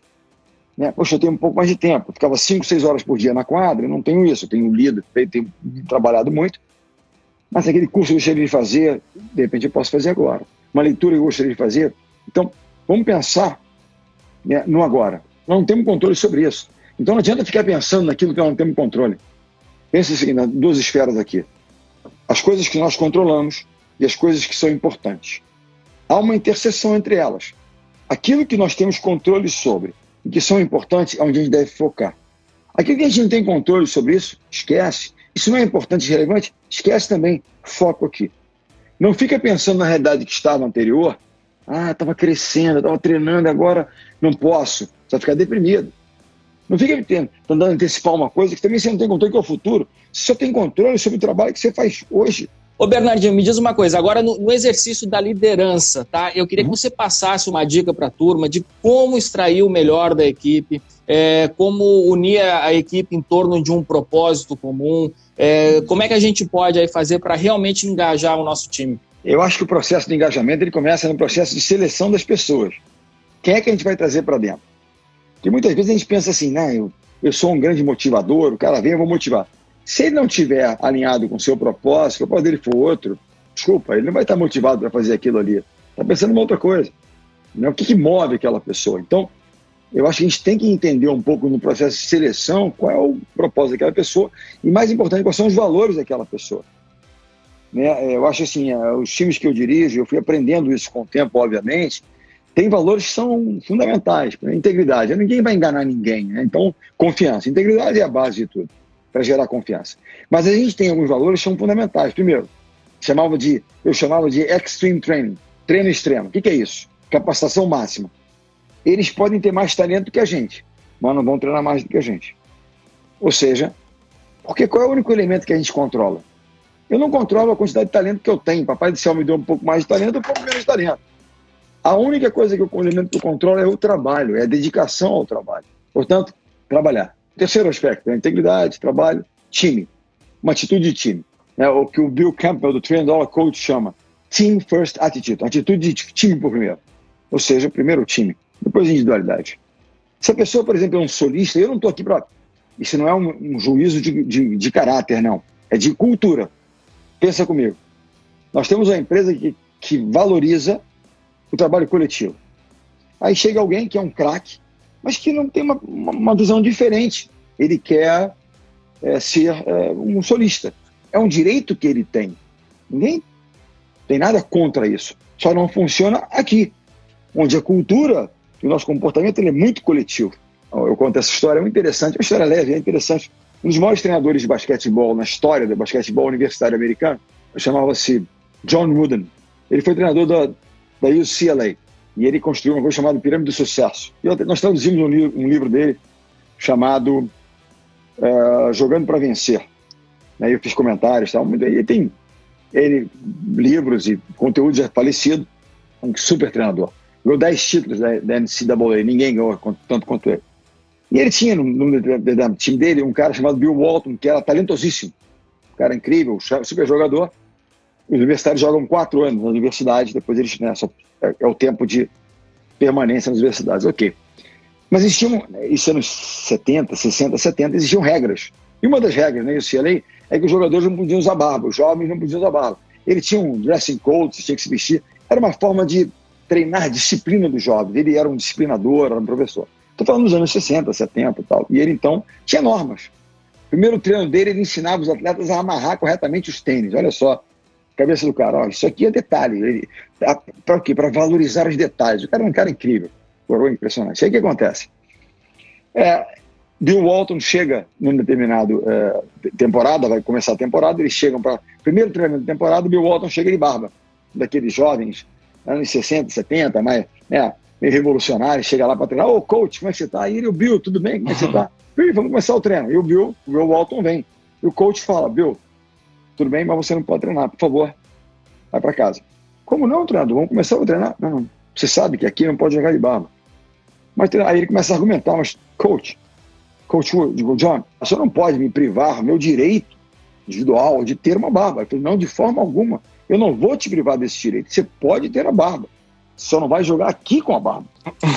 né, poxa, eu tenho um pouco mais de tempo. Eu ficava 5, 6 horas por dia na quadra, eu não tenho isso. Eu tenho lido, tenho trabalhado muito. Mas aquele curso que eu gostaria de fazer, de repente eu posso fazer agora. Uma leitura que eu gostaria de fazer. Então, vamos pensar né, no agora. Nós não temos controle sobre isso. Então não adianta ficar pensando naquilo que nós não temos controle. Pense o seguinte, duas esferas aqui. As coisas que nós controlamos e as coisas que são importantes. Há uma interseção entre elas. Aquilo que nós temos controle sobre e que são importantes é onde a gente deve focar. Aquilo que a gente não tem controle sobre isso, esquece. Isso não é importante e relevante? Esquece também. Foco aqui. Não fica pensando na realidade que estava anterior. Ah, estava crescendo, estava treinando, agora não posso. Você vai ficar deprimido. Não fica tentando antecipar uma coisa que também você não tem controle, que é o futuro. Você só tem controle sobre o trabalho que você faz hoje. Ô Bernardinho, me diz uma coisa, agora no, no exercício da liderança, tá? Eu queria que uhum. você passasse uma dica para a turma de como extrair o melhor da equipe, é, como unir a equipe em torno de um propósito comum, é, como é que a gente pode aí fazer para realmente engajar o nosso time? Eu acho que o processo de engajamento ele começa no processo de seleção das pessoas. Quem é que a gente vai trazer para dentro? Porque muitas vezes a gente pensa assim, né, eu, eu sou um grande motivador, o cara vem, eu vou motivar. Se ele não tiver alinhado com o seu propósito, o propósito dele for outro, desculpa, ele não vai estar motivado para fazer aquilo ali. Está pensando em outra coisa. Né? O que, que move aquela pessoa? Então, eu acho que a gente tem que entender um pouco no processo de seleção qual é o propósito daquela pessoa e, mais importante, quais são os valores daquela pessoa. Né? É, eu acho assim, é, os times que eu dirijo, eu fui aprendendo isso com o tempo, obviamente, tem valores que são fundamentais. Integridade, ninguém vai enganar ninguém. Né? Então, confiança. Integridade é a base de tudo, para gerar confiança. Mas a gente tem alguns valores que são fundamentais. Primeiro, chamava de, eu chamava de extreme training, treino extremo. O que, que é isso? Capacitação máxima. Eles podem ter mais talento que a gente, mas não vão treinar mais do que a gente. Ou seja, porque qual é o único elemento que a gente controla? Eu não controlo a quantidade de talento que eu tenho. Papai do céu me deu um pouco mais de talento, um pouco menos de talento. A única coisa que eu, o elemento que eu controlo é o trabalho, é a dedicação ao trabalho. Portanto, trabalhar. Terceiro aspecto, a integridade, trabalho, time. Uma atitude de time. É o que o Bill Campbell, do Trend Dollar Coach, chama Team First Attitude. Atitude de time por primeiro. Ou seja, primeiro o time, depois a individualidade. Se a pessoa, por exemplo, é um solista, eu não estou aqui para. Isso não é um, um juízo de, de, de caráter, não. É de cultura. Pensa comigo. Nós temos uma empresa que, que valoriza o trabalho coletivo. Aí chega alguém que é um craque, mas que não tem uma, uma, visão diferente. Ele quer é, ser é, um solista. É um direito que ele tem. Ninguém tem nada contra isso. Só não funciona aqui, onde a cultura e o nosso comportamento ele é muito coletivo. Eu conto essa história, é muito interessante, é uma história leve, é interessante. Um dos maiores treinadores de basquetebol na história do basquetebol universitário americano chamava-se John Wooden. Ele foi treinador da, da UCLA e ele construiu uma coisa chamada Pirâmide do Sucesso. E nós traduzimos um, livro, um livro dele chamado uh, Jogando para Vencer. Né? Eu fiz comentários, tal, e tem ele livros e conteúdo já falecido, um super treinador. Ganhou 10 títulos da, da NCAA, ninguém ganhou tanto quanto ele. E ele tinha no, no, no, time dele um cara chamado Bill Walton, que era talentosíssimo. Um cara incrível, super jogador. Os universitários jogam quatro anos na universidade, depois eles, né, só, é, é, o tempo de permanência nas universidades. Ok. Mas existiam, isso é nos 70, 60, 70, existiam regras. E uma das regras né, UCLA é que os jogadores não podiam usar barba, os jovens não podiam usar barba. Ele tinha um dressing code, tinha que se vestir. Era uma forma de treinar a disciplina dos jovens. Ele era um disciplinador, era um professor. Estou falando dos anos 60, 70 e tal. E ele, então, tinha normas. Primeiro treino dele, ele ensinava os atletas a amarrar corretamente os tênis. Olha só, cabeça do cara. Ó, isso aqui é detalhe. Para o quê? Para valorizar os detalhes. O cara é um cara incrível. Coroa impressionante. Isso aí que acontece. É, Bill Walton chega numa determinada é, temporada, vai começar a temporada, eles chegam para. Primeiro treinamento da temporada, Bill Walton chega de barba. Daqueles jovens, anos 60, 70, mais, né, meio revolucionário, chega lá para treinar, ô coach, como é que você está? E ele, o Bill, tudo bem? Como é que você está? <laughs> Bill, vamos começar o treino. E o Bill, o Bill Walton vem. E o coach fala, Bill, tudo bem, mas você não pode treinar, por favor, vai para casa. Como não, treinador? Vamos começar a treinar? Não. Você sabe que aqui não pode jogar de barba. Mas aí ele começa a argumentar, mas coach, coach, digo, John, você não pode me privar meu direito individual de ter uma barba. Eu falei, não, de forma alguma. Eu não vou te privar desse direito. Você pode ter a barba só não vai jogar aqui com a barba.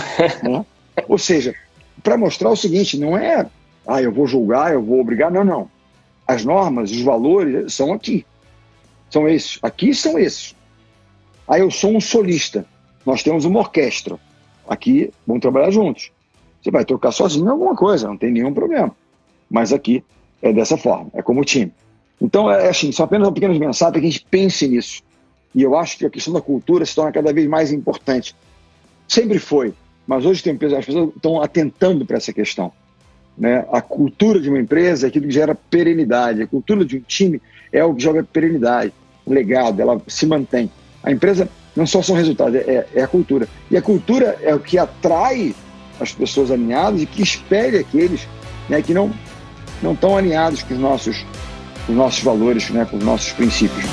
<laughs> né? Ou seja, para mostrar o seguinte, não é, ah, eu vou julgar, eu vou obrigar, não, não. As normas, os valores são aqui. São esses. Aqui são esses. Aí eu sou um solista. Nós temos uma orquestra. Aqui vamos trabalhar juntos. Você vai tocar sozinho alguma coisa, não tem nenhum problema. Mas aqui é dessa forma, é como time. Então, é assim, são apenas pequenas mensagens para que a gente pense nisso. E eu acho que a questão da cultura se torna cada vez mais importante. Sempre foi, mas hoje tem, as pessoas estão atentando para essa questão. Né? A cultura de uma empresa é aquilo que gera perenidade. A cultura de um time é o que joga perenidade, legado, ela se mantém. A empresa não só são resultados, é, é a cultura. E a cultura é o que atrai as pessoas alinhadas e que espelha aqueles né, que não não estão alinhados com os nossos, com os nossos valores, né, com os nossos princípios.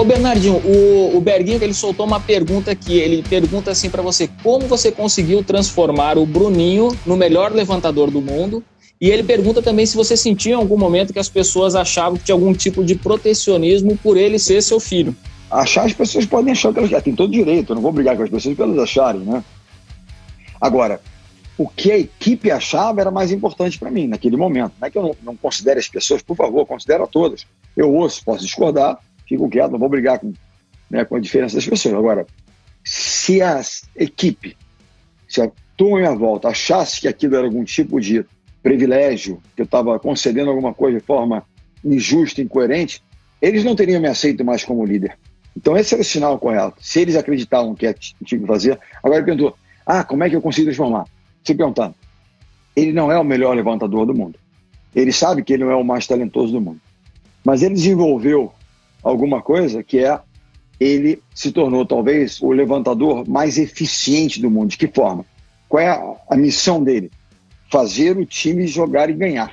Ô Bernardinho, o, o Berguinho ele soltou uma pergunta aqui. Ele pergunta assim para você: como você conseguiu transformar o Bruninho no melhor levantador do mundo E ele pergunta também se você sentiu em algum momento que as pessoas achavam que tinha algum tipo de protecionismo por ele ser seu filho. Achar, as pessoas podem achar que elas têm todo direito, eu não vou brigar com as pessoas para elas acharem, né? Agora, o que a equipe achava era mais importante para mim naquele momento. Não é que eu não, não considere as pessoas, por favor, considero todas. Eu ouço, posso discordar, fico quieto, não vou brigar com, né, com a diferença das pessoas. Agora, se a equipe, se a turma à minha volta achasse que aquilo era algum tipo de privilégio, que eu estava concedendo alguma coisa de forma injusta, incoerente, eles não teriam me aceito mais como líder. Então esse era o sinal correto. Se eles acreditavam que tinha que fazer, agora ele perguntou, ah, como é que eu consigo transformar? Se perguntando, ele não é o melhor levantador do mundo. Ele sabe que ele não é o mais talentoso do mundo. Mas ele desenvolveu alguma coisa que é ele se tornou talvez o levantador mais eficiente do mundo. De que forma? Qual é a, missão dele? Fazer o time jogar e ganhar.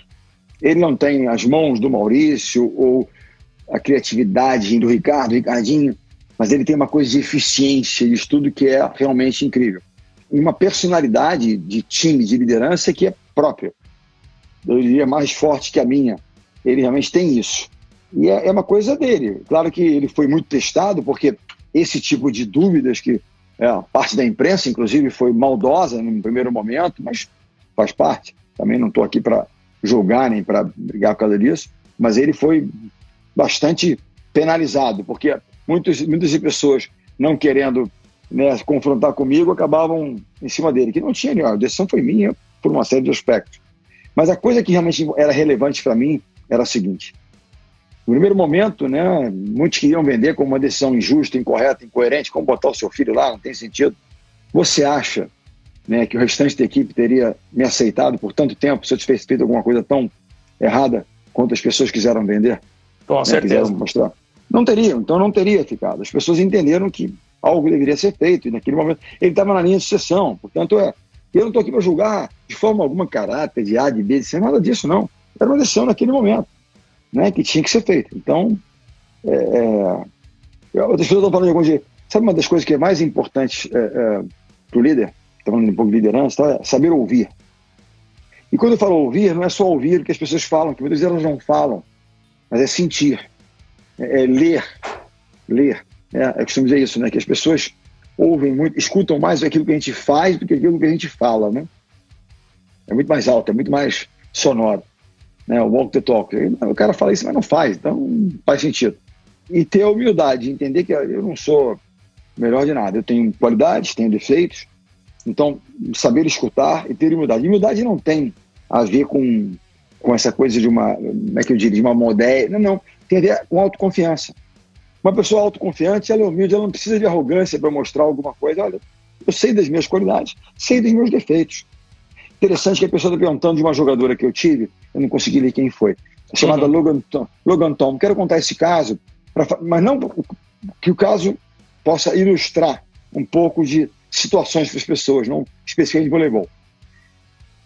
Ele não tem as mãos do Maurício ou a criatividade do Ricardo, Ricardinho, mas ele tem uma coisa de eficiência, de estudo que é realmente incrível. Uma personalidade de time, de liderança que é própria. Eu diria mais forte que a minha. Ele realmente tem isso. E é, é uma coisa dele. Claro que ele foi muito testado, porque esse tipo de dúvidas que é, parte da imprensa, inclusive, foi maldosa no primeiro momento, mas faz parte. Também não estou aqui para julgar nem para brigar por causa disso, mas ele foi bastante penalizado, porque muitos, muitas pessoas não querendo né, confrontar comigo acabavam em cima dele, que não tinha, né, a decisão foi minha por uma série de aspectos. Mas a coisa que realmente era relevante para mim era a seguinte: no primeiro momento, né, muitos queriam vender como uma decisão injusta, incorreta, incoerente, como botar o seu filho lá, não tem sentido. Você acha né, que o restante da equipe teria me aceitado por tanto tempo se eu tivesse feito alguma coisa tão errada quanto as pessoas quiseram vender? Com né, certeza. mostrar. Não teriam, então não teria ficado. As pessoas entenderam que algo deveria ser feito, e naquele momento ele estava na linha de sucessão. Portanto, é, eu não estou aqui para julgar de forma alguma caráter de A, de B, de C, nada disso, não. Era uma decisão naquele momento, né, que tinha que ser feita. Então, é, é, eu, estou falando de algum jeito. Sabe uma das coisas que é mais importante é, é, para o líder, falando um pouco de liderança, tá? é saber ouvir. E quando eu falo ouvir, não é só ouvir o que as pessoas falam, que muitas vezes elas não falam mas é sentir, é, é ler, ler. É, é costumo dizer isso, né? Que as pessoas ouvem muito, escutam mais aquilo que a gente faz do que aquilo que a gente fala, né? É muito mais alto, é muito mais sonoro, né? O walk the talk. O cara fala isso, mas não faz, então faz sentido. E ter a humildade, de entender que eu não sou melhor de nada. Eu tenho qualidades, tenho defeitos. Então, saber escutar e ter humildade. Humildade não tem a ver com com essa coisa de uma, como é que eu diria, de uma modéstia. Não, não. Tem a ver com autoconfiança. Uma pessoa autoconfiante, ela é humilde, ela não precisa de arrogância para mostrar alguma coisa. Olha, eu sei das minhas qualidades, sei dos meus defeitos. Interessante que a pessoa está perguntando de uma jogadora que eu tive, eu não consegui ler quem foi, chamada uhum. Logan, Tom, Logan Tom. Quero contar esse caso, pra, mas não que o caso possa ilustrar um pouco de situações para as pessoas, não especificamente de voleibol.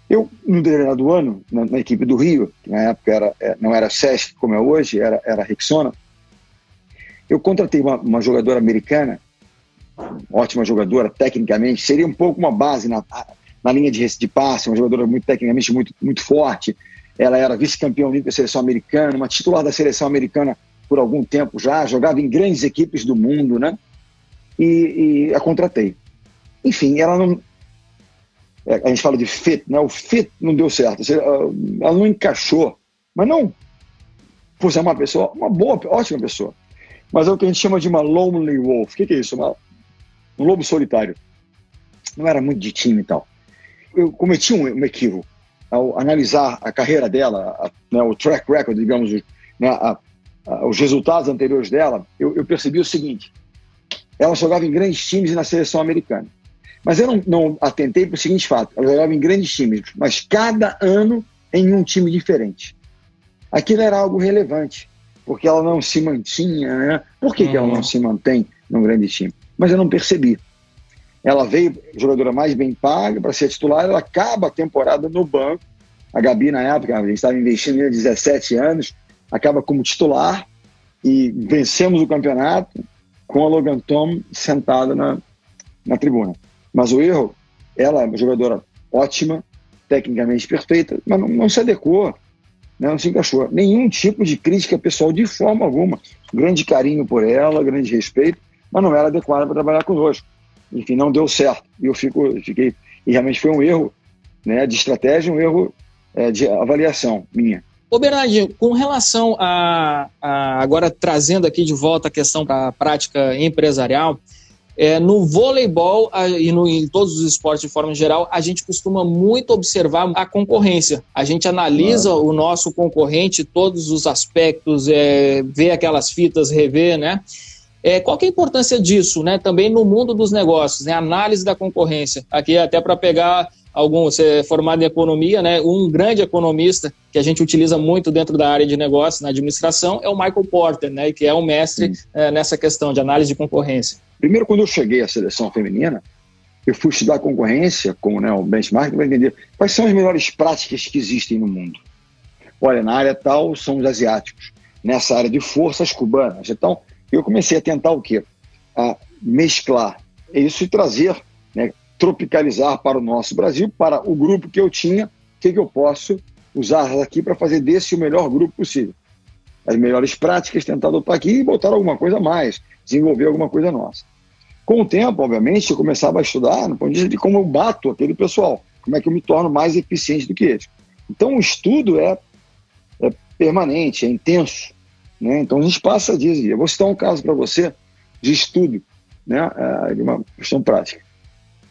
Eu, no determinado ano, na, na, equipe do Rio, que na época era, é, não era SESC como é hoje, era, era Rexona, eu contratei uma, uma jogadora americana, ótima jogadora, tecnicamente, seria um pouco uma base na, na linha de, de passe, uma jogadora muito tecnicamente muito, muito forte. Ela era vice-campeã da seleção americana, uma titular da seleção americana por algum tempo já, jogava em grandes equipes do mundo, né? E, e a contratei. Enfim, ela não, é, a gente fala de fit, né? o fit não deu certo, ela não encaixou, mas não por ser uma pessoa, uma boa, ótima pessoa, mas é o que a gente chama de uma lonely wolf. O que, que é isso? Uma, um lobo solitário. Não era muito de time e tal. Eu cometi um, um equívoco ao analisar a carreira dela, a, né, o track record, digamos, né, a, os resultados anteriores dela, eu, eu percebi o seguinte: ela jogava em grandes times na seleção americana mas eu não, não atentei para o seguinte fato: ela jogava em grandes times, mas cada ano em um time diferente. Aquilo era algo relevante, porque ela não se mantinha. Né? Por que, que ela não uhum. se mantém num grande time? Mas eu não percebi. Ela veio jogadora mais bem paga para ser titular, ela acaba a temporada no banco. A Gabi, na época, a gente estava investindo em 17 anos, acaba como titular e vencemos o campeonato com a Logan Tom sentada na, na tribuna. Mas o erro, ela é uma jogadora ótima, tecnicamente perfeita, mas não, não se adequou, né, não se encaixou. Nenhum tipo de crítica pessoal de forma alguma. Grande carinho por ela, grande respeito, mas não era adequada para trabalhar conosco. Enfim, não deu certo. E eu fico, fiquei. E realmente foi um erro né, de estratégia, um erro é, de avaliação minha. Ô Bernardinho, com relação a, a, agora trazendo aqui de volta a questão para a prática empresarial, é, no voleibol a, e no, em todos os esportes de forma geral, a gente costuma muito observar a concorrência. A gente analisa o nosso concorrente, todos os aspectos, é, vê aquelas fitas, rever, né? É, qual que é a importância disso, né? Também no mundo dos negócios, né? Análise da concorrência. Aqui até para pegar algum, você é formado em economia, né? Um grande economista que a gente utiliza muito dentro da área de negócios, na administração, é o Michael Porter, né? Que é um mestre é, nessa questão de análise de concorrência. Primeiro, quando eu cheguei à seleção feminina, eu fui estudar concorrência, como né, o benchmark, para entender quais são as melhores práticas que existem no mundo. Olha, na área tal são os asiáticos, nessa área de forças cubanas. Então, eu comecei a tentar o quê? A mesclar isso e trazer, né, tropicalizar para o nosso Brasil, para o grupo que eu tinha, o que, que eu posso usar aqui para fazer desse o melhor grupo possível. As melhores práticas, tentar adotar aqui e botar alguma coisa a mais, desenvolver alguma coisa nossa. Com o tempo, obviamente, eu começava a estudar no ponto de vista de como eu bato aquele pessoal, como é que eu me torno mais eficiente do que eles. Então, o estudo é, é permanente, é intenso. Né? Então a gente passa dias e Eu vou citar um caso para você de estudo, né? É, de uma questão prática.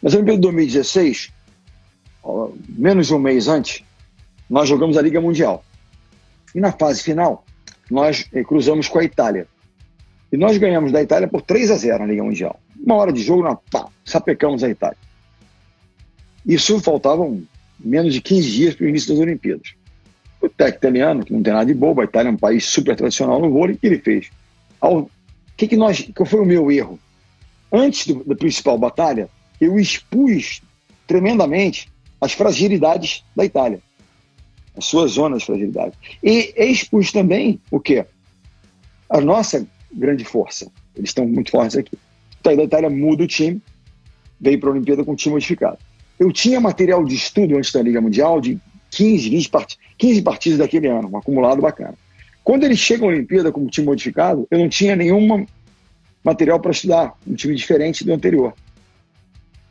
Mas em 2016, menos de um mês antes, nós jogamos a Liga Mundial. E na fase final, nós eh, cruzamos com a Itália. E nós ganhamos da Itália por 3 a 0 na Liga Mundial. Uma hora de jogo, na pá, sapecamos a Itália. Isso faltavam menos de 15 dias para o início das Olimpíadas. O técnico italiano, que não tem nada de bobo, a Itália é um país super tradicional no vôlei, o que ele fez? Ao, que que nós, qual foi o meu erro? Antes do, da principal batalha, eu expus tremendamente as fragilidades da Itália, as suas zonas de fragilidade. E expus também o quê? A nossa grande força. Eles estão muito fortes aqui. Então, a Itália muda o time, veio para a Olimpíada com o time modificado. Eu tinha material de estudo antes da Liga Mundial de 15, 20 part 15 partidas daquele ano, um acumulado bacana. Quando eles chegam à Olimpíada como time modificado, eu não tinha nenhum material para estudar, um time diferente do anterior.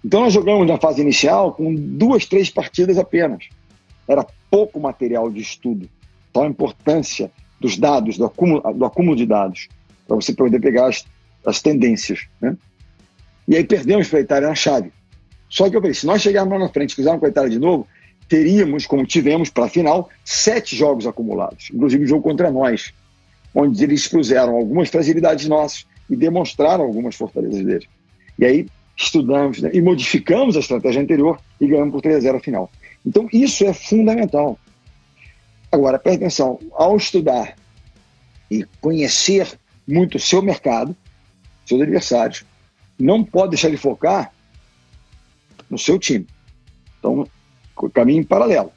Então nós jogamos na fase inicial com duas, três partidas apenas. Era pouco material de estudo. Então a importância dos dados, do acúmulo, do acúmulo de dados, para você poder pegar as, as tendências. Né? E aí perdemos para a Itália na chave. Só que eu falei, se nós chegarmos lá na frente e fizermos com a Itália de novo, teríamos, como tivemos para a final, sete jogos acumulados, inclusive o um jogo contra nós, onde eles expuseram algumas fragilidades nossas e demonstraram algumas fortalezas deles. E aí estudamos né, e modificamos a estratégia anterior e ganhamos por 3 a 0 a final. Então isso é fundamental. Agora, preste atenção, ao estudar e conhecer muito o seu mercado, seus adversários, não pode deixar de focar no seu time. Então, caminho paralelo.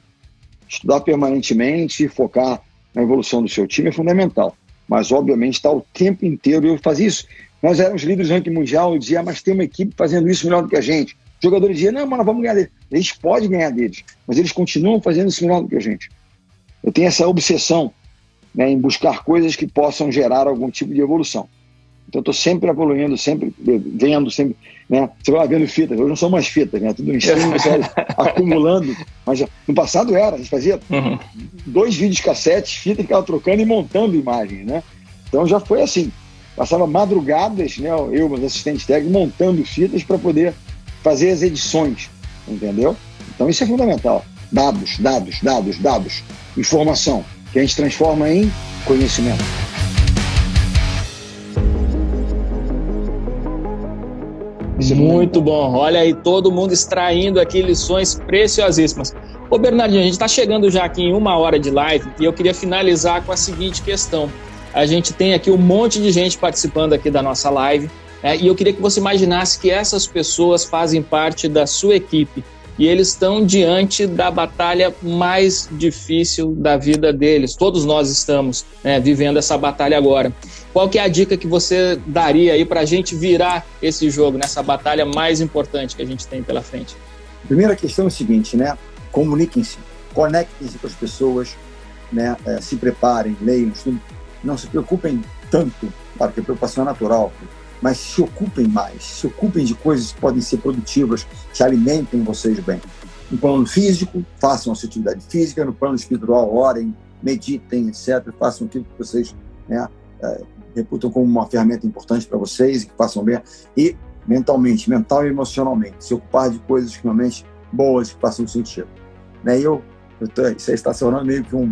Estudar permanentemente, focar na evolução do seu time é fundamental. Mas, obviamente, está o tempo inteiro. Eu fazia isso. Nós éramos líderes do ranking mundial. Eu dizia, ah, mas tem uma equipe fazendo isso melhor do que a gente. Os jogadores diziam, não, mas nós vamos ganhar deles. Eles podem ganhar deles, mas eles continuam fazendo isso melhor do que a gente. Eu tenho essa obsessão né, em buscar coisas que possam gerar algum tipo de evolução. Então, estou sempre evoluindo, sempre vendo, sempre. Né? Você vai vendo fitas. Hoje não são mais fitas, né? Tudo em cima, <laughs> acumulando. Mas no passado era, a gente fazia uhum. dois vídeos cassetes, fita, ficava trocando e montando imagens, né? Então já foi assim. Passava madrugadas, né? Eu, meus assistentes técnicos, montando fitas para poder fazer as edições, entendeu? Então isso é fundamental. Dados, dados, dados, dados. Informação, que a gente transforma em conhecimento. Muito bom. Olha aí, todo mundo extraindo aqui lições preciosíssimas. Ô Bernardinho, a gente está chegando já aqui em uma hora de live e eu queria finalizar com a seguinte questão. A gente tem aqui um monte de gente participando aqui da nossa live né, e eu queria que você imaginasse que essas pessoas fazem parte da sua equipe e eles estão diante da batalha mais difícil da vida deles. Todos nós estamos né, vivendo essa batalha agora. Qual que é a dica que você daria aí para a gente virar esse jogo nessa batalha mais importante que a gente tem pela frente? A primeira questão é o seguinte, né? comuniquem-se, conectem-se com as pessoas, né? É, se preparem, leiam, estudem. Não se preocupem tanto, claro que a preocupação é natural, mas se ocupem mais, se ocupem de coisas que podem ser produtivas, que alimentem vocês bem. No plano físico, façam a sua atividade física, no plano espiritual, orem, meditem, etc. Façam aquilo que vocês né, é, reputam como uma ferramenta importante para vocês e que façam bem. E mentalmente, mental e emocionalmente, se ocupar de coisas realmente boas que façam sentido. Né? Eu, eu tô, isso aí está se tornando meio que um,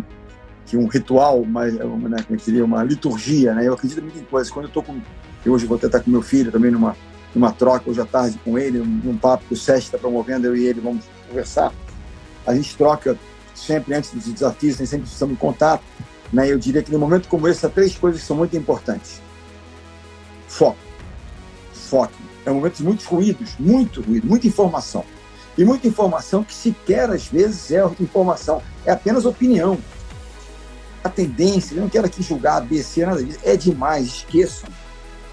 que um ritual, mas, né, como eu diria, uma liturgia. Né? Eu acredito muito em coisas. Quando eu estou com. Eu hoje vou até estar com meu filho também numa, numa troca hoje à tarde com ele, num, papo que o SESC está promovendo, eu e ele vamos conversar. A gente troca sempre antes dos desafios, tem sempre estamos em contato. Né? Eu diria que no momento como esse, há três coisas que são muito importantes. Foco. Foco. É um momento de muitos ruídos, muito ruído, muita informação. E muita informação que sequer às vezes é informação, é apenas opinião. A tendência, eu não quero aqui julgar A, B, C, nada disso, é demais, esqueçam.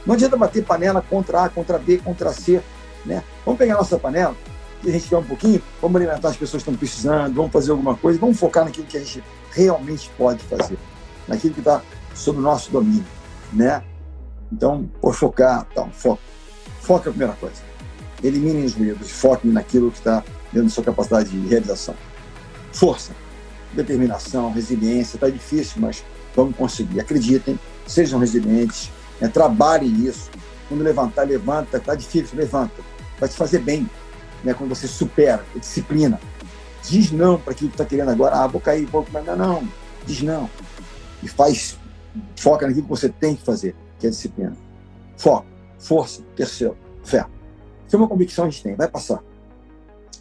Não adianta bater panela contra A, contra B, contra C. Né? Vamos pegar a nossa panela, que a gente tiver um pouquinho, vamos alimentar as pessoas que estão precisando, vamos fazer alguma coisa, vamos focar naquilo que a gente realmente pode fazer, naquilo que está sob o nosso domínio. Né? Então, por focar, tá, foco. Foco é a primeira coisa. Eliminem os medos, foquem naquilo que está dentro da sua capacidade de realização. Força, determinação, resiliência. Está difícil, mas vamos conseguir. Acreditem, sejam resilientes, né? trabalhem isso. Quando levantar, levanta. Está difícil, levanta. Vai te fazer bem. Né? Quando você supera, é disciplina. Diz não para aquilo que está querendo agora. Ah, vou cair, vou... Não, não. Diz não. E faz, foca naquilo que você tem que fazer, que é disciplina. Foco, força. Terceiro, fé. Se é uma convicção a gente tem, vai passar.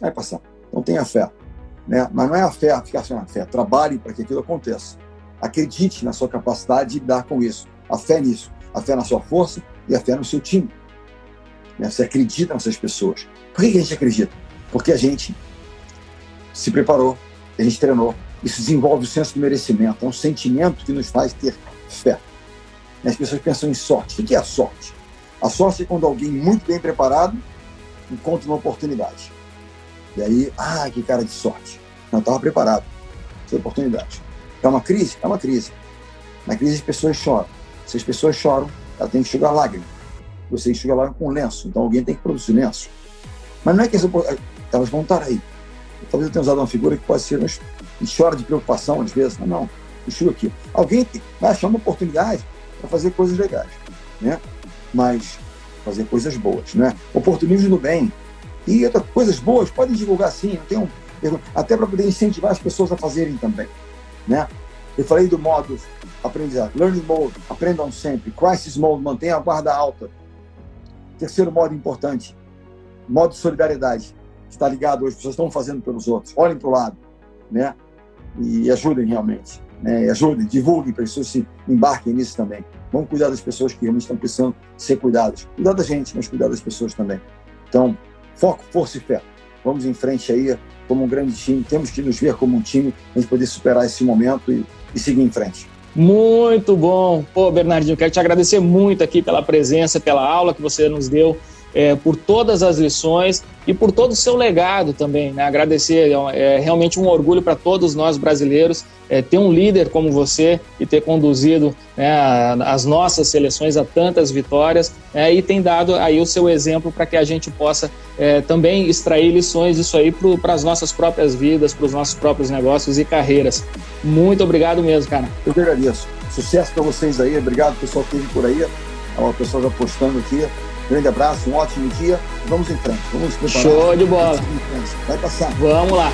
Vai passar. Então tenha fé. Né? Mas não é a fé ficar sem a fé. Trabalhe para que aquilo aconteça. Acredite na sua capacidade de lidar com isso. A fé nisso. A fé na sua força e a fé no seu time. Né? Você acredita nessas pessoas. Por que a gente acredita? Porque a gente se preparou, a gente treinou. Isso desenvolve o senso de merecimento. É um sentimento que nos faz ter fé. As pessoas pensam em sorte. O que é a sorte? A sorte é quando alguém muito bem preparado encontra uma oportunidade. E aí, ah, que cara de sorte. Não estava preparado. Essa oportunidade. É uma crise? É uma crise. Na crise as pessoas choram. Se as pessoas choram, ela tem que enxugar lágrima. Você enxuga lágrima com lenço. Então alguém tem que produzir lenço. Mas não é que as, elas vão estar aí. Talvez eu tenha usado uma figura que pode ser, mas chora de preocupação às vezes. Não, não. Enxuga aqui. Alguém vai achar uma oportunidade para fazer coisas legais. Né? Mas fazer coisas boas, né? Oportunismo no bem. E outras coisas boas, podem divulgar sim, não tem um, até para poder incentivar as pessoas a fazerem também, né? Eu falei do modo aprendizado, learning mode, aprendam sempre, crisis mode, mantenha a guarda alta. Terceiro modo importante, modo de solidariedade, está ligado hoje, as pessoas estão fazendo pelos outros, olhem para o lado, né? E ajudem realmente, né? E ajudem, divulguem para as pessoas se embarquem nisso também. Vamos cuidar das pessoas que realmente estão precisando ser cuidadas. Cuidar da gente, mas cuidar das pessoas também. Então, foco, força e fé. Vamos em frente aí, como um grande time. Temos que nos ver como um time, a gente poder superar esse momento e, e seguir em frente. Muito bom. Pô, Bernardinho, quero te agradecer muito aqui pela presença, pela aula que você nos deu é, por todas as lições e por todo o seu legado também. Né? Agradecer, é, é realmente um orgulho para todos nós brasileiros é, ter um líder como você e ter conduzido né, as nossas seleções a tantas vitórias né, e tem dado aí o seu exemplo para que a gente possa é, também extrair lições disso aí para as nossas próprias vidas, para os nossos próprios negócios e carreiras. Muito obrigado mesmo, cara. Eu que agradeço. Sucesso para vocês aí. Obrigado, pessoal que esteve por aí. O pessoal apostando aqui. Grande abraço, um ótimo dia. Vamos em frente, vamos preparar. Show de bola. Vai passar. Vamos lá.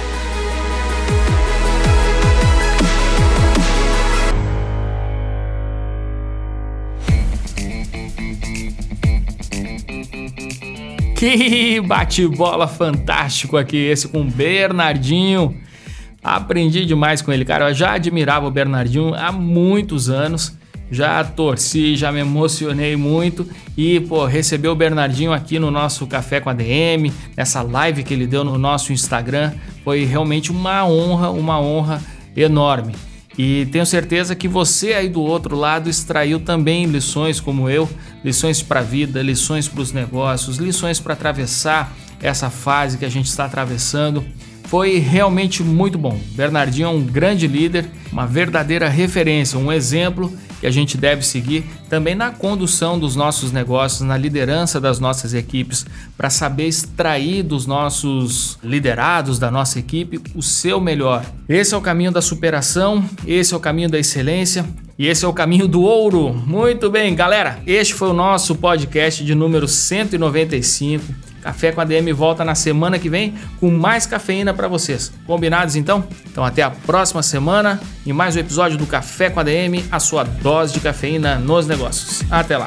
Que bate-bola fantástico aqui esse com o Bernardinho. Aprendi demais com ele, cara. Eu já admirava o Bernardinho há muitos anos já torci, já me emocionei muito e, pô, receber o Bernardinho aqui no nosso Café com a DM, nessa live que ele deu no nosso Instagram, foi realmente uma honra, uma honra enorme. E tenho certeza que você aí do outro lado extraiu também lições como eu, lições para a vida, lições para os negócios, lições para atravessar essa fase que a gente está atravessando. foi realmente muito bom. Bernardinho é um grande líder, uma verdadeira referência, um exemplo que a gente deve seguir também na condução dos nossos negócios, na liderança das nossas equipes, para saber extrair dos nossos liderados, da nossa equipe, o seu melhor. Esse é o caminho da superação, esse é o caminho da excelência. E esse é o caminho do ouro. Muito bem, galera. Este foi o nosso podcast de número 195. Café com a DM volta na semana que vem com mais cafeína para vocês. Combinados então? Então até a próxima semana em mais um episódio do Café com a DM, a sua dose de cafeína nos negócios. Até lá.